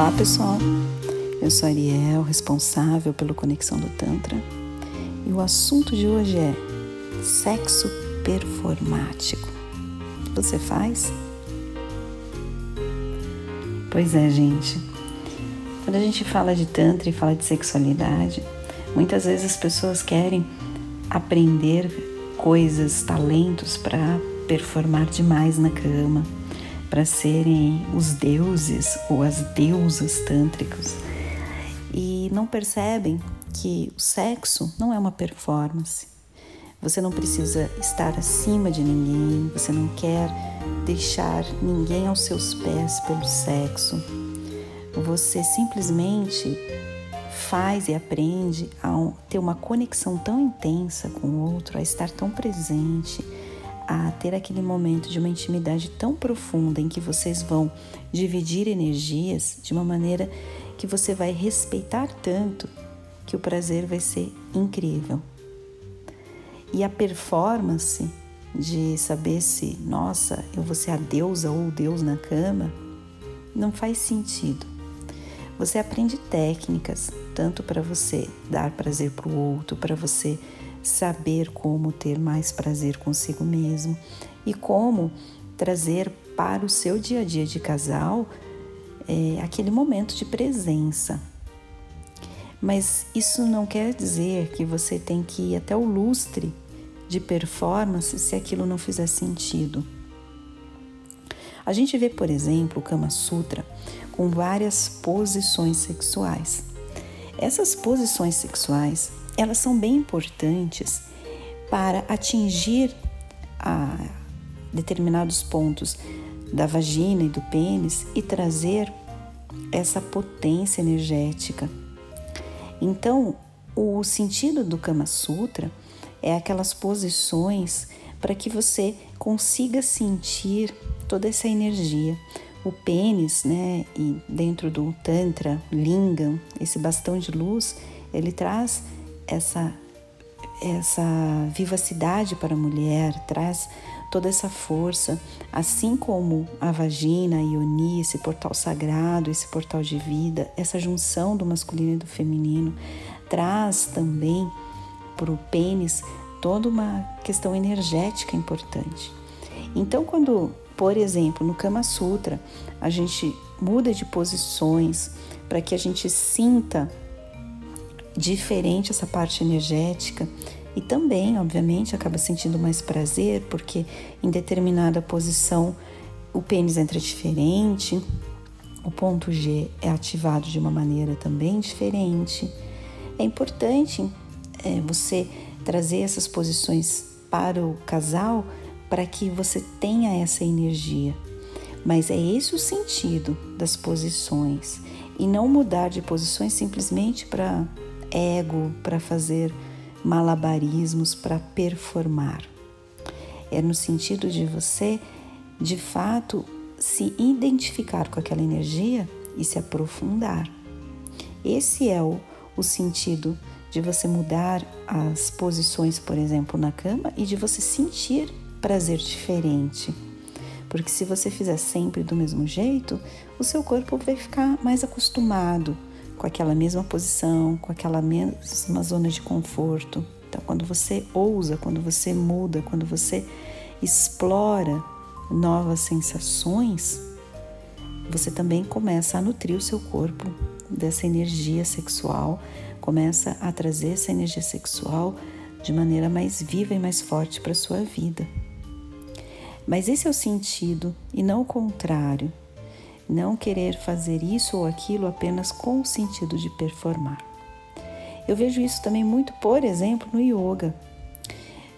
Olá pessoal, eu sou Ariel, responsável pelo Conexão do Tantra e o assunto de hoje é sexo performático. Você faz? Pois é, gente. Quando a gente fala de Tantra e fala de sexualidade, muitas vezes as pessoas querem aprender coisas, talentos para performar demais na cama para serem os deuses ou as deusas tântricos e não percebem que o sexo não é uma performance. Você não precisa estar acima de ninguém, você não quer deixar ninguém aos seus pés pelo sexo. Você simplesmente faz e aprende a ter uma conexão tão intensa com o outro, a estar tão presente a ter aquele momento de uma intimidade tão profunda em que vocês vão dividir energias de uma maneira que você vai respeitar tanto que o prazer vai ser incrível. E a performance de saber se, nossa, eu vou ser a deusa ou o deus na cama, não faz sentido. Você aprende técnicas, tanto para você dar prazer para o outro, para você saber como ter mais prazer consigo mesmo e como trazer para o seu dia a dia de casal é, aquele momento de presença. Mas isso não quer dizer que você tem que ir até o lustre de performance se aquilo não fizer sentido. A gente vê, por exemplo, o Kama Sutra com várias posições sexuais. Essas posições sexuais elas são bem importantes para atingir a determinados pontos da vagina e do pênis e trazer essa potência energética. Então, o sentido do Kama Sutra é aquelas posições para que você consiga sentir toda essa energia. O pênis, né, e dentro do Tantra, Lingam, esse bastão de luz, ele traz essa essa vivacidade para a mulher, traz toda essa força, assim como a vagina, a ioni, esse portal sagrado, esse portal de vida, essa junção do masculino e do feminino, traz também para o pênis toda uma questão energética importante. Então, quando, por exemplo, no Kama Sutra, a gente muda de posições para que a gente sinta diferente essa parte energética e também, obviamente, acaba sentindo mais prazer porque em determinada posição o pênis entra diferente, o ponto G é ativado de uma maneira também diferente. É importante é, você trazer essas posições para o casal para que você tenha essa energia. Mas é esse o sentido das posições e não mudar de posições simplesmente para ego para fazer malabarismos, para performar. É no sentido de você, de fato, se identificar com aquela energia e se aprofundar. Esse é o, o sentido de você mudar as posições, por exemplo, na cama e de você sentir prazer diferente. Porque se você fizer sempre do mesmo jeito, o seu corpo vai ficar mais acostumado com aquela mesma posição, com aquela mesma zona de conforto. Então, quando você ousa, quando você muda, quando você explora novas sensações, você também começa a nutrir o seu corpo dessa energia sexual, começa a trazer essa energia sexual de maneira mais viva e mais forte para a sua vida. Mas esse é o sentido e não o contrário não querer fazer isso ou aquilo apenas com o sentido de performar. Eu vejo isso também muito, por exemplo, no yoga.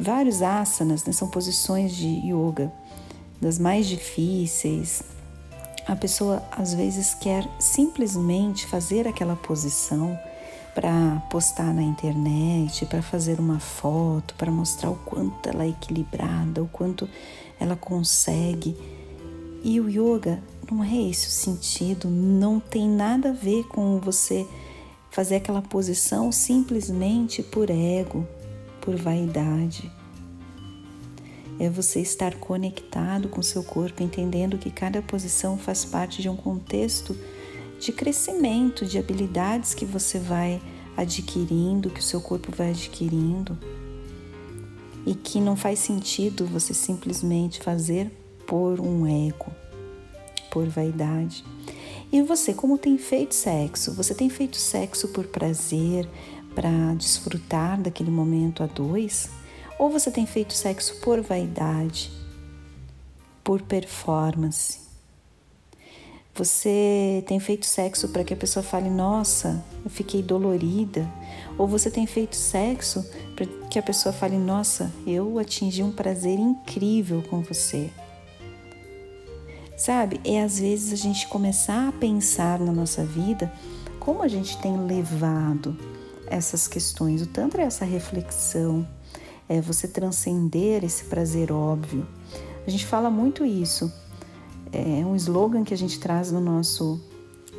Vários asanas né, são posições de yoga, das mais difíceis. A pessoa às vezes quer simplesmente fazer aquela posição para postar na internet, para fazer uma foto, para mostrar o quanto ela é equilibrada, o quanto ela consegue. E o yoga não é esse o sentido, não tem nada a ver com você fazer aquela posição simplesmente por ego, por vaidade. É você estar conectado com seu corpo, entendendo que cada posição faz parte de um contexto de crescimento, de habilidades que você vai adquirindo, que o seu corpo vai adquirindo e que não faz sentido você simplesmente fazer por um ego, por vaidade. E você, como tem feito sexo? Você tem feito sexo por prazer, para desfrutar daquele momento a dois? Ou você tem feito sexo por vaidade, por performance? Você tem feito sexo para que a pessoa fale: Nossa, eu fiquei dolorida. Ou você tem feito sexo para que a pessoa fale: Nossa, eu atingi um prazer incrível com você. Sabe? É às vezes a gente começar a pensar na nossa vida como a gente tem levado essas questões. O Tantra é essa reflexão, é você transcender esse prazer óbvio. A gente fala muito isso é um slogan que a gente traz no nosso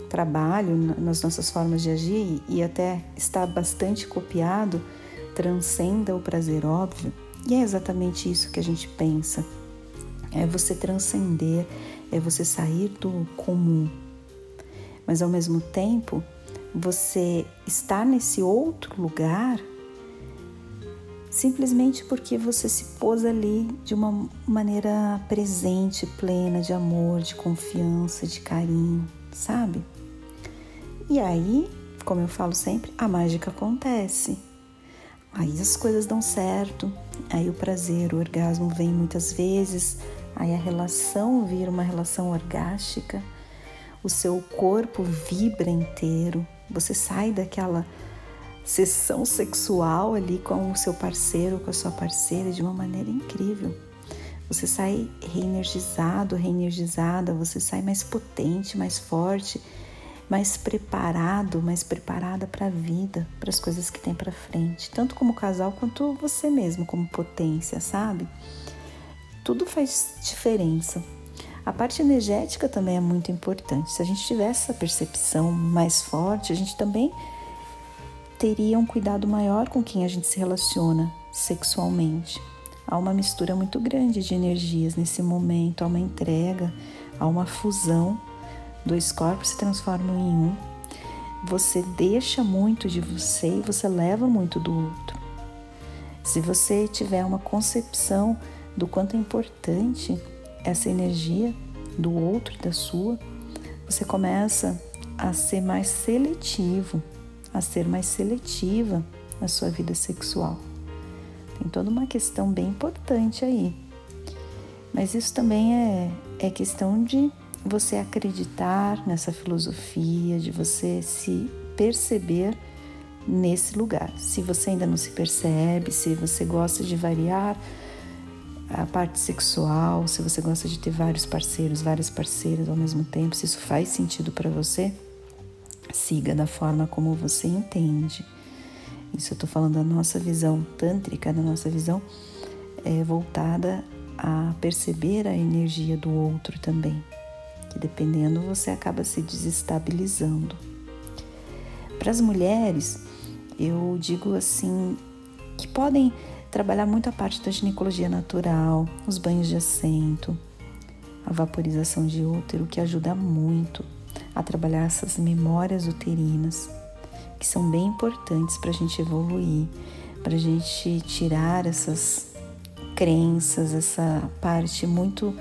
trabalho, nas nossas formas de agir e até está bastante copiado, transcenda o prazer óbvio. E é exatamente isso que a gente pensa. É você transcender, é você sair do comum. Mas ao mesmo tempo, você estar nesse outro lugar simplesmente porque você se pôs ali de uma maneira presente, plena de amor, de confiança, de carinho, sabe? E aí, como eu falo sempre, a mágica acontece. Aí as coisas dão certo, aí o prazer, o orgasmo vem muitas vezes, aí a relação vira uma relação orgástica, o seu corpo vibra inteiro, você sai daquela sessão sexual ali com o seu parceiro, com a sua parceira de uma maneira incrível. Você sai reenergizado, reenergizada, você sai mais potente, mais forte, mais preparado, mais preparada para a vida, para as coisas que tem para frente, tanto como casal quanto você mesmo como potência, sabe? Tudo faz diferença. A parte energética também é muito importante. Se a gente tiver essa percepção mais forte, a gente também teria um cuidado maior com quem a gente se relaciona sexualmente. Há uma mistura muito grande de energias nesse momento, há uma entrega, há uma fusão. Dois corpos se transformam em um. Você deixa muito de você e você leva muito do outro. Se você tiver uma concepção do quanto é importante essa energia do outro e da sua, você começa a ser mais seletivo a ser mais seletiva na sua vida sexual. Tem toda uma questão bem importante aí. Mas isso também é, é questão de você acreditar nessa filosofia, de você se perceber nesse lugar. Se você ainda não se percebe, se você gosta de variar a parte sexual, se você gosta de ter vários parceiros, várias parceiras ao mesmo tempo, se isso faz sentido para você, Siga da forma como você entende. Isso eu estou falando da nossa visão tântrica, da nossa visão é, voltada a perceber a energia do outro também, que dependendo você acaba se desestabilizando. Para as mulheres, eu digo assim que podem trabalhar muito a parte da ginecologia natural, os banhos de assento, a vaporização de útero, que ajuda muito a trabalhar essas memórias uterinas, que são bem importantes para a gente evoluir, para a gente tirar essas crenças, essa parte muito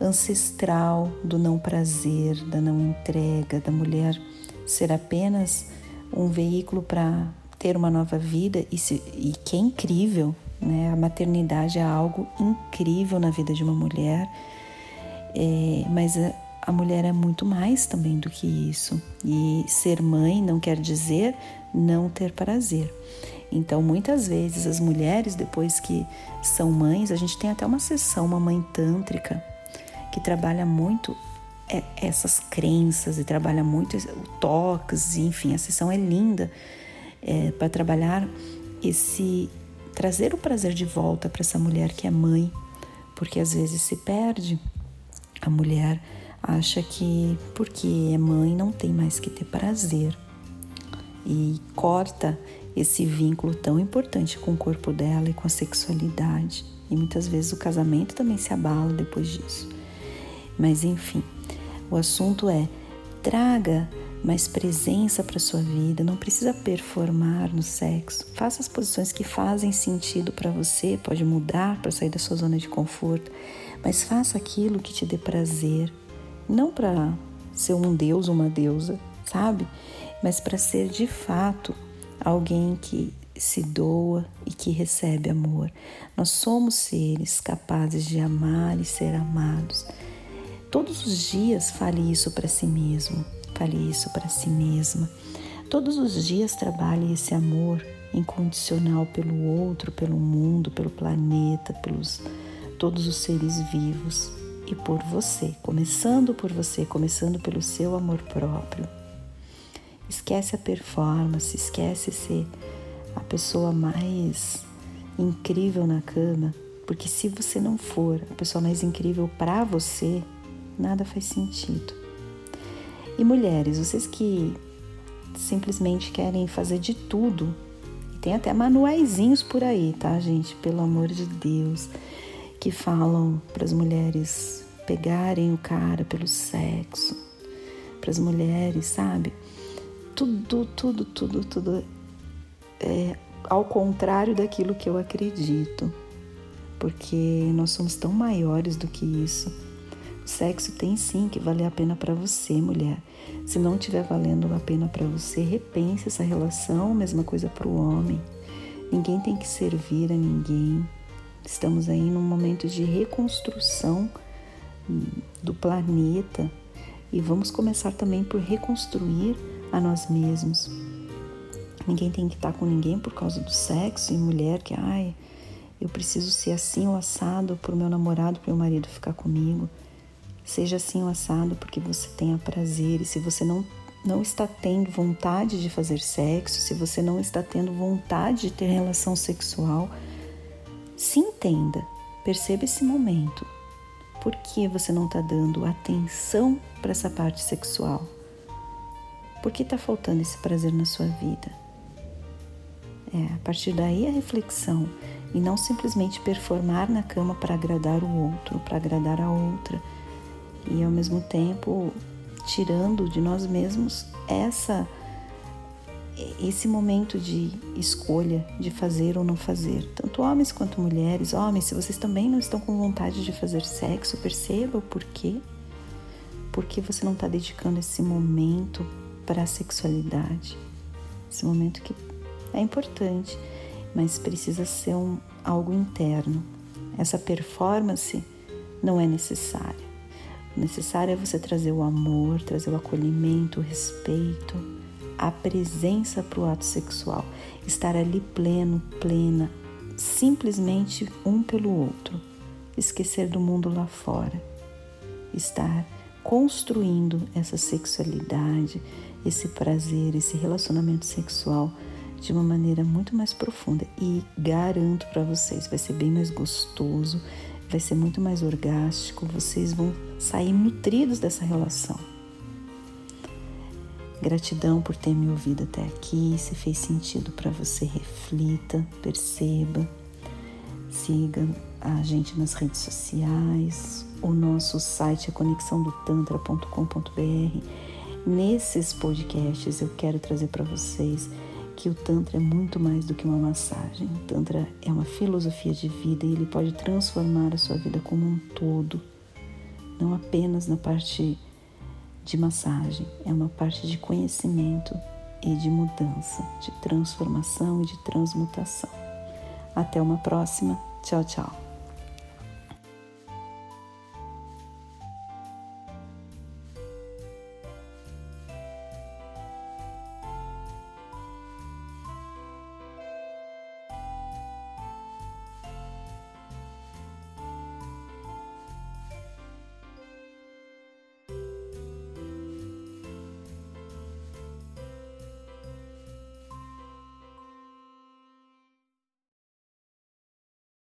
ancestral do não prazer, da não entrega, da mulher ser apenas um veículo para ter uma nova vida e, se, e que é incrível, né? A maternidade é algo incrível na vida de uma mulher, é, mas a mulher é muito mais também do que isso. E ser mãe não quer dizer não ter prazer. Então, muitas vezes as mulheres, depois que são mães, a gente tem até uma sessão, uma mãe tântrica, que trabalha muito é, essas crenças e trabalha muito toques, enfim, a sessão é linda é, para trabalhar esse trazer o prazer de volta para essa mulher que é mãe, porque às vezes se perde a mulher acha que porque é mãe não tem mais que ter prazer e corta esse vínculo tão importante com o corpo dela e com a sexualidade. E muitas vezes o casamento também se abala depois disso. Mas enfim, o assunto é traga mais presença para sua vida, não precisa performar no sexo. Faça as posições que fazem sentido para você, pode mudar para sair da sua zona de conforto, mas faça aquilo que te dê prazer, não para ser um deus ou uma deusa, sabe? Mas para ser de fato alguém que se doa e que recebe amor. Nós somos seres capazes de amar e ser amados. Todos os dias fale isso para si mesmo, fale isso para si mesma. Todos os dias trabalhe esse amor incondicional pelo outro, pelo mundo, pelo planeta, pelos todos os seres vivos e por você, começando por você, começando pelo seu amor próprio. Esquece a performance, esquece ser a pessoa mais incrível na cama, porque se você não for a pessoa mais incrível para você, nada faz sentido. E mulheres, vocês que simplesmente querem fazer de tudo, tem até manuaizinhos por aí, tá, gente? Pelo amor de Deus, que falam para as mulheres pegarem o cara pelo sexo, para as mulheres, sabe? Tudo, tudo, tudo, tudo é, ao contrário daquilo que eu acredito, porque nós somos tão maiores do que isso. O sexo tem sim que valer a pena para você, mulher. Se não estiver valendo a pena para você, repense essa relação, mesma coisa para o homem. Ninguém tem que servir a ninguém. Estamos aí num momento de reconstrução do planeta e vamos começar também por reconstruir a nós mesmos. Ninguém tem que estar com ninguém por causa do sexo e mulher que, ai, eu preciso ser assim ou assado para o meu namorado, para o meu marido ficar comigo. Seja assim ou assado porque você tenha prazer e se você não não está tendo vontade de fazer sexo, se você não está tendo vontade de ter relação sexual, se entenda, perceba esse momento. Por que você não está dando atenção para essa parte sexual? Por que está faltando esse prazer na sua vida? É, a partir daí a reflexão e não simplesmente performar na cama para agradar o outro, para agradar a outra e ao mesmo tempo tirando de nós mesmos essa esse momento de escolha de fazer ou não fazer, tanto homens quanto mulheres. Homens, se vocês também não estão com vontade de fazer sexo, perceba o porquê. Porque você não está dedicando esse momento para a sexualidade, esse momento que é importante, mas precisa ser um, algo interno. Essa performance não é necessária. Necessário é você trazer o amor, trazer o acolhimento, o respeito, a presença para o ato sexual, estar ali pleno, plena, simplesmente um pelo outro, esquecer do mundo lá fora, estar construindo essa sexualidade, esse prazer, esse relacionamento sexual de uma maneira muito mais profunda. E garanto para vocês, vai ser bem mais gostoso, vai ser muito mais orgástico, vocês vão sair nutridos dessa relação. Gratidão por ter me ouvido até aqui. Se fez sentido para você, reflita, perceba. Siga a gente nas redes sociais. O nosso site é conexãodotantra.com.br. Nesses podcasts eu quero trazer para vocês que o Tantra é muito mais do que uma massagem. O Tantra é uma filosofia de vida e ele pode transformar a sua vida como um todo, não apenas na parte de massagem, é uma parte de conhecimento e de mudança, de transformação e de transmutação. Até uma próxima. Tchau, tchau.